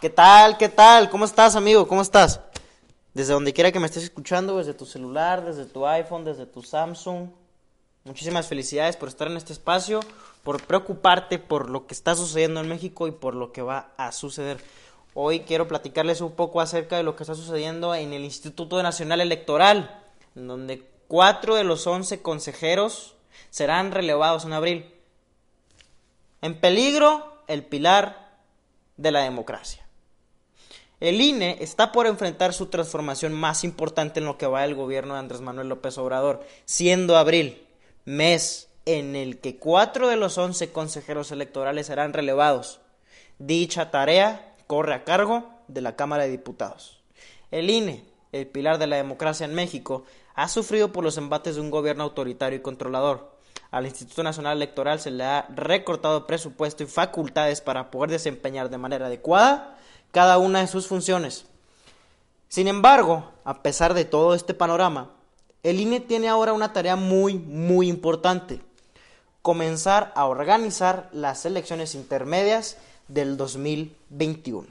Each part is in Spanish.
¿Qué tal? ¿Qué tal? ¿Cómo estás, amigo? ¿Cómo estás? Desde donde quiera que me estés escuchando, desde tu celular, desde tu iPhone, desde tu Samsung. Muchísimas felicidades por estar en este espacio, por preocuparte por lo que está sucediendo en México y por lo que va a suceder. Hoy quiero platicarles un poco acerca de lo que está sucediendo en el Instituto Nacional Electoral, en donde cuatro de los once consejeros serán relevados en abril. En peligro, el pilar de la democracia. El INE está por enfrentar su transformación más importante en lo que va el gobierno de Andrés Manuel López Obrador, siendo abril, mes en el que cuatro de los once consejeros electorales serán relevados. Dicha tarea corre a cargo de la Cámara de Diputados. El INE, el pilar de la democracia en México, ha sufrido por los embates de un gobierno autoritario y controlador. Al Instituto Nacional Electoral se le ha recortado presupuesto y facultades para poder desempeñar de manera adecuada cada una de sus funciones. Sin embargo, a pesar de todo este panorama, el INE tiene ahora una tarea muy, muy importante. Comenzar a organizar las elecciones intermedias del 2021.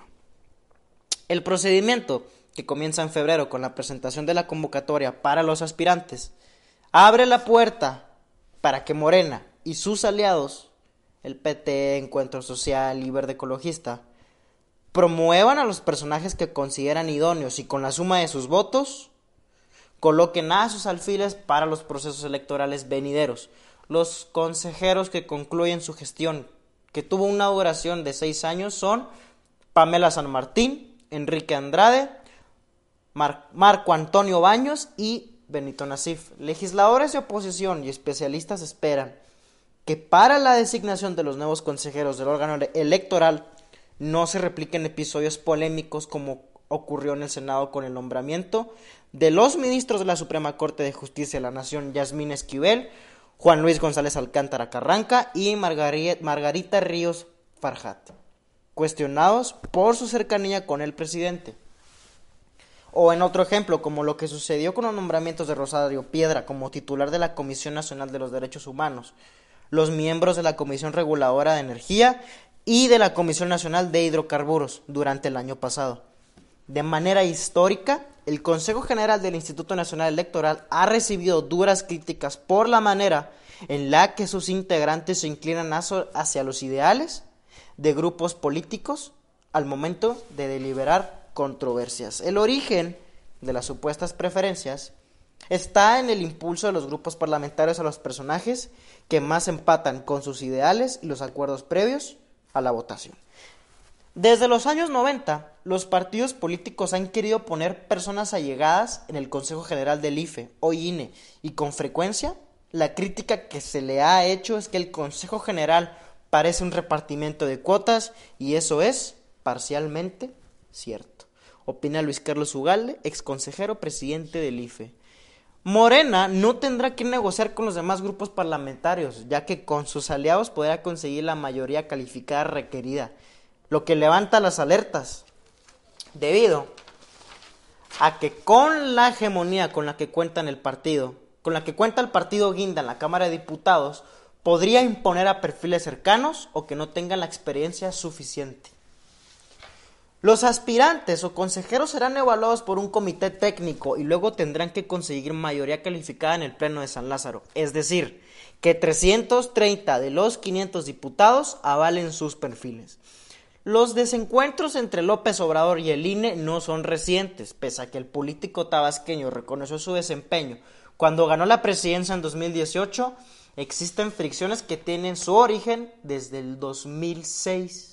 El procedimiento, que comienza en febrero con la presentación de la convocatoria para los aspirantes, abre la puerta para que Morena y sus aliados, el PT, Encuentro Social y Verde Ecologista, promuevan a los personajes que consideran idóneos y con la suma de sus votos coloquen a sus alfiles para los procesos electorales venideros. Los consejeros que concluyen su gestión, que tuvo una duración de seis años, son Pamela San Martín, Enrique Andrade, Marco Antonio Baños y Benito Nasif. Legisladores de oposición y especialistas esperan que para la designación de los nuevos consejeros del órgano electoral no se repliquen episodios polémicos como ocurrió en el Senado con el nombramiento de los ministros de la Suprema Corte de Justicia de la Nación, Yasmín Esquivel, Juan Luis González Alcántara Carranca y Margarita Ríos Farjat, cuestionados por su cercanía con el presidente. O en otro ejemplo, como lo que sucedió con los nombramientos de Rosario Piedra como titular de la Comisión Nacional de los Derechos Humanos, los miembros de la Comisión Reguladora de Energía y de la Comisión Nacional de Hidrocarburos durante el año pasado. De manera histórica, el Consejo General del Instituto Nacional Electoral ha recibido duras críticas por la manera en la que sus integrantes se inclinan hacia los ideales de grupos políticos al momento de deliberar controversias. El origen de las supuestas preferencias está en el impulso de los grupos parlamentarios a los personajes que más empatan con sus ideales y los acuerdos previos a la votación. Desde los años 90, los partidos políticos han querido poner personas allegadas en el Consejo General del IFE o INE y con frecuencia la crítica que se le ha hecho es que el Consejo General parece un repartimiento de cuotas y eso es parcialmente cierto. Opina Luis Carlos Ugalde, ex consejero presidente del IFE. Morena no tendrá que negociar con los demás grupos parlamentarios, ya que con sus aliados podrá conseguir la mayoría calificada requerida, lo que levanta las alertas, debido a que con la hegemonía con la que cuenta el partido, con la que cuenta el partido Guinda en la Cámara de Diputados, podría imponer a perfiles cercanos o que no tengan la experiencia suficiente. Los aspirantes o consejeros serán evaluados por un comité técnico y luego tendrán que conseguir mayoría calificada en el Pleno de San Lázaro. Es decir, que 330 de los 500 diputados avalen sus perfiles. Los desencuentros entre López Obrador y el INE no son recientes, pese a que el político tabasqueño reconoció su desempeño. Cuando ganó la presidencia en 2018, existen fricciones que tienen su origen desde el 2006.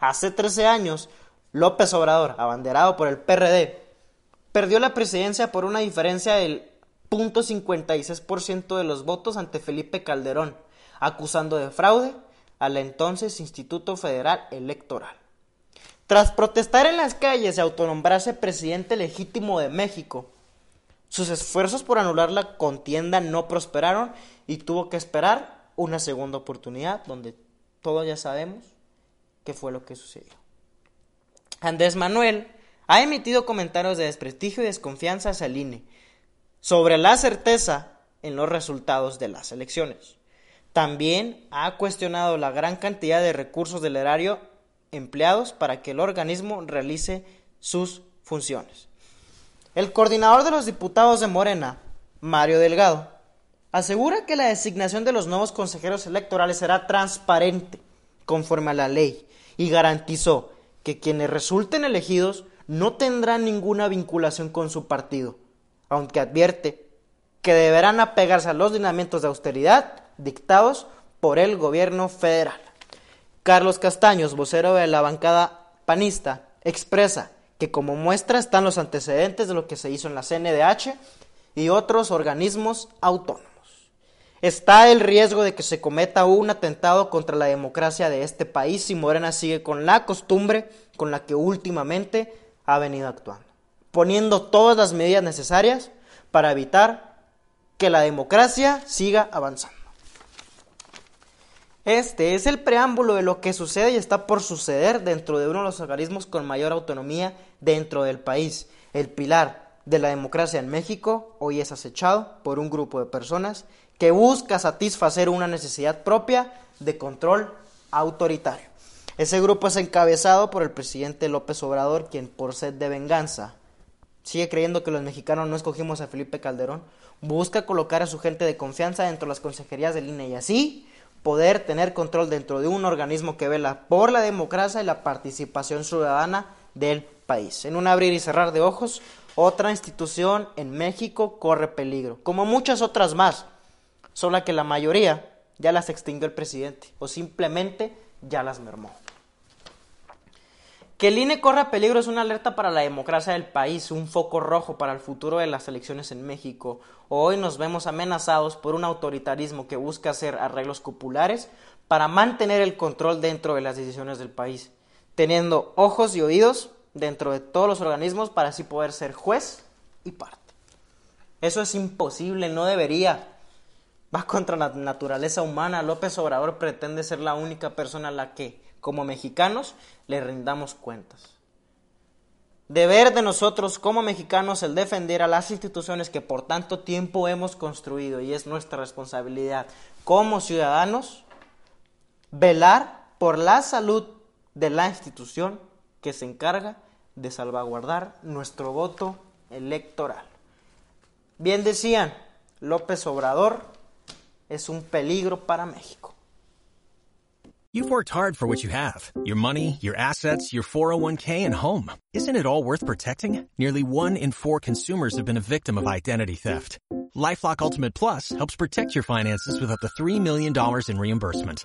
Hace 13 años, López Obrador, abanderado por el PRD, perdió la presidencia por una diferencia del 0.56% de los votos ante Felipe Calderón, acusando de fraude al entonces Instituto Federal Electoral. Tras protestar en las calles y autonombrarse presidente legítimo de México, sus esfuerzos por anular la contienda no prosperaron y tuvo que esperar una segunda oportunidad donde todos ya sabemos qué fue lo que sucedió. Andrés Manuel ha emitido comentarios de desprestigio y desconfianza hacia el INE sobre la certeza en los resultados de las elecciones. También ha cuestionado la gran cantidad de recursos del erario empleados para que el organismo realice sus funciones. El coordinador de los diputados de Morena, Mario Delgado, asegura que la designación de los nuevos consejeros electorales será transparente conforme a la ley y garantizó que quienes resulten elegidos no tendrán ninguna vinculación con su partido, aunque advierte que deberán apegarse a los lineamientos de austeridad dictados por el gobierno federal. Carlos Castaños, vocero de la bancada panista, expresa que como muestra están los antecedentes de lo que se hizo en la CNDH y otros organismos autónomos. Está el riesgo de que se cometa un atentado contra la democracia de este país si Morena sigue con la costumbre con la que últimamente ha venido actuando, poniendo todas las medidas necesarias para evitar que la democracia siga avanzando. Este es el preámbulo de lo que sucede y está por suceder dentro de uno de los organismos con mayor autonomía dentro del país. El pilar de la democracia en México hoy es acechado por un grupo de personas que busca satisfacer una necesidad propia de control autoritario. Ese grupo es encabezado por el presidente López Obrador, quien por sed de venganza sigue creyendo que los mexicanos no escogimos a Felipe Calderón, busca colocar a su gente de confianza dentro de las consejerías del INE y así poder tener control dentro de un organismo que vela por la democracia y la participación ciudadana del país. En un abrir y cerrar de ojos, otra institución en México corre peligro, como muchas otras más, solo que la mayoría ya las extinguió el presidente o simplemente ya las mermó. Que el INE corra peligro es una alerta para la democracia del país, un foco rojo para el futuro de las elecciones en México. Hoy nos vemos amenazados por un autoritarismo que busca hacer arreglos populares para mantener el control dentro de las decisiones del país, teniendo ojos y oídos dentro de todos los organismos para así poder ser juez y parte. Eso es imposible, no debería. Va contra la naturaleza humana. López Obrador pretende ser la única persona a la que como mexicanos le rindamos cuentas. Deber de nosotros como mexicanos el defender a las instituciones que por tanto tiempo hemos construido y es nuestra responsabilidad como ciudadanos velar por la salud de la institución que se encarga de salvaguardar nuestro voto electoral. Bien decían, López Obrador es un peligro para México. You've worked hard for what you have your money, your assets, your 401k, and home. Isn't it all worth protecting? Nearly one in four consumers have been a victim of identity theft. Lifelock Ultimate Plus helps protect your finances with up to $3 million in reimbursement.